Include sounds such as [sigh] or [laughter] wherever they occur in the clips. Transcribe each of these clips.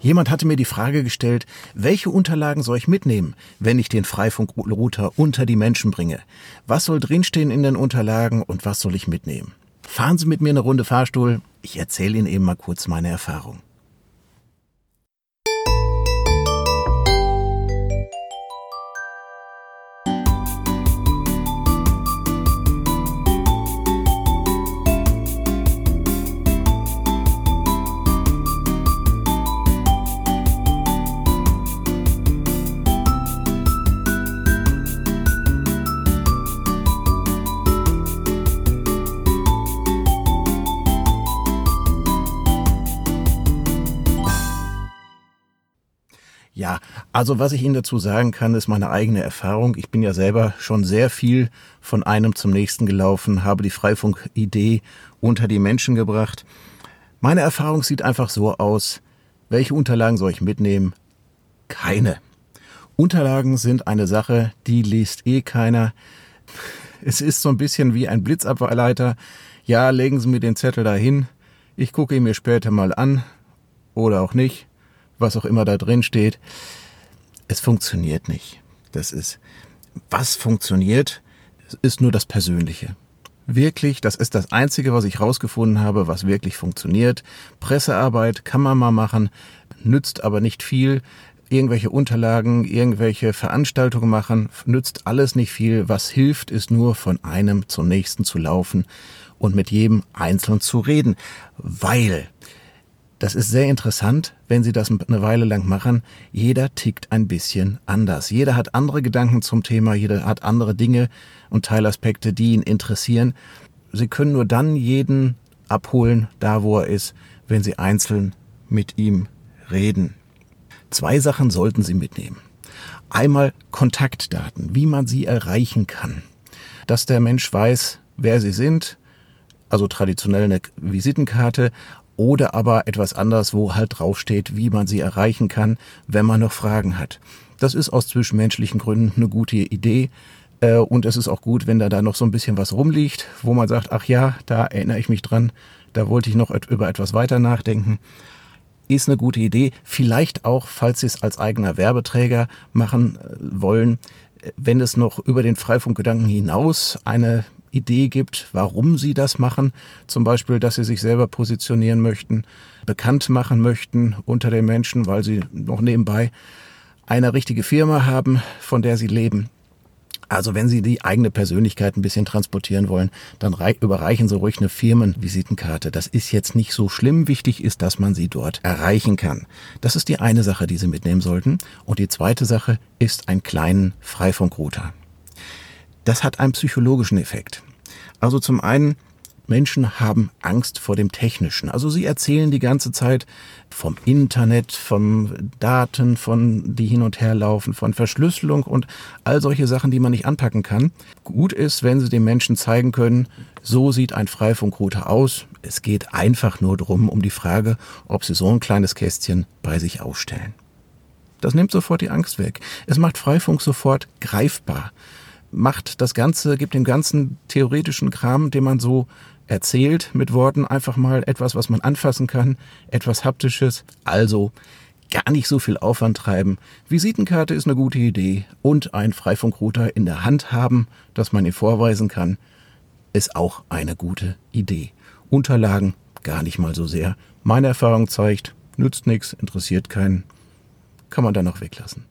Jemand hatte mir die Frage gestellt, welche Unterlagen soll ich mitnehmen, wenn ich den Freifunkrouter unter die Menschen bringe? Was soll drinstehen in den Unterlagen und was soll ich mitnehmen? Fahren Sie mit mir eine Runde Fahrstuhl. Ich erzähle Ihnen eben mal kurz meine Erfahrung. Ja, also was ich Ihnen dazu sagen kann, ist meine eigene Erfahrung. Ich bin ja selber schon sehr viel von einem zum nächsten gelaufen, habe die Freifunk-Idee unter die Menschen gebracht. Meine Erfahrung sieht einfach so aus, welche Unterlagen soll ich mitnehmen? Keine. Unterlagen sind eine Sache, die liest eh keiner. [laughs] Es ist so ein bisschen wie ein Blitzableiter. Ja, legen Sie mir den Zettel dahin. Ich gucke ihn mir später mal an. Oder auch nicht was auch immer da drin steht. Es funktioniert nicht. Das ist, was funktioniert, ist nur das Persönliche. Wirklich, das ist das Einzige, was ich rausgefunden habe, was wirklich funktioniert. Pressearbeit kann man mal machen, nützt aber nicht viel. Irgendwelche Unterlagen, irgendwelche Veranstaltungen machen, nützt alles nicht viel. Was hilft, ist nur von einem zum nächsten zu laufen und mit jedem einzeln zu reden. Weil das ist sehr interessant, wenn Sie das eine Weile lang machen. Jeder tickt ein bisschen anders. Jeder hat andere Gedanken zum Thema, jeder hat andere Dinge und Teilaspekte, die ihn interessieren. Sie können nur dann jeden abholen, da wo er ist, wenn Sie einzeln mit ihm reden. Zwei Sachen sollten Sie mitnehmen. Einmal Kontaktdaten, wie man sie erreichen kann. Dass der Mensch weiß, wer Sie sind, also traditionell eine Visitenkarte, oder aber etwas anderes, wo halt draufsteht, wie man sie erreichen kann, wenn man noch Fragen hat. Das ist aus zwischenmenschlichen Gründen eine gute Idee. Äh, und es ist auch gut, wenn da da noch so ein bisschen was rumliegt, wo man sagt, ach ja, da erinnere ich mich dran, da wollte ich noch über etwas weiter nachdenken. Ist eine gute Idee. Vielleicht auch, falls Sie es als eigener Werbeträger machen äh, wollen, äh, wenn es noch über den Freifunkgedanken hinaus eine Idee gibt, warum sie das machen. Zum Beispiel, dass sie sich selber positionieren möchten, bekannt machen möchten unter den Menschen, weil sie noch nebenbei eine richtige Firma haben, von der sie leben. Also wenn Sie die eigene Persönlichkeit ein bisschen transportieren wollen, dann überreichen Sie ruhig eine Firmenvisitenkarte. Das ist jetzt nicht so schlimm. Wichtig ist, dass man sie dort erreichen kann. Das ist die eine Sache, die Sie mitnehmen sollten. Und die zweite Sache ist ein kleinen Freifunkrouter. Das hat einen psychologischen Effekt. Also zum einen, Menschen haben Angst vor dem Technischen. Also sie erzählen die ganze Zeit vom Internet, von Daten, von die hin und her laufen, von Verschlüsselung und all solche Sachen, die man nicht anpacken kann. Gut ist, wenn sie den Menschen zeigen können, so sieht ein Freifunkrouter aus. Es geht einfach nur drum um die Frage, ob sie so ein kleines Kästchen bei sich aufstellen. Das nimmt sofort die Angst weg. Es macht Freifunk sofort greifbar macht das Ganze, gibt dem ganzen theoretischen Kram, den man so erzählt mit Worten, einfach mal etwas, was man anfassen kann, etwas Haptisches. Also gar nicht so viel Aufwand treiben. Visitenkarte ist eine gute Idee und ein Freifunkrouter in der Hand haben, dass man ihn vorweisen kann, ist auch eine gute Idee. Unterlagen gar nicht mal so sehr. Meine Erfahrung zeigt, nützt nichts, interessiert keinen, kann man dann auch weglassen.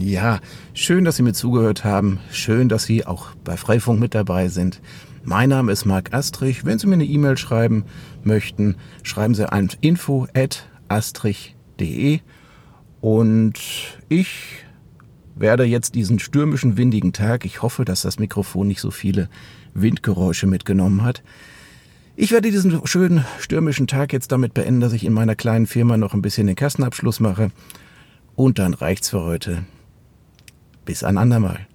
Ja, schön, dass Sie mir zugehört haben. Schön, dass Sie auch bei Freifunk mit dabei sind. Mein Name ist Marc Astrich. Wenn Sie mir eine E-Mail schreiben möchten, schreiben Sie an info@astrich.de und ich werde jetzt diesen stürmischen, windigen Tag, ich hoffe, dass das Mikrofon nicht so viele Windgeräusche mitgenommen hat. Ich werde diesen schönen stürmischen Tag jetzt damit beenden, dass ich in meiner kleinen Firma noch ein bisschen den Kassenabschluss mache. Und dann reicht's für heute. Bis ein andermal.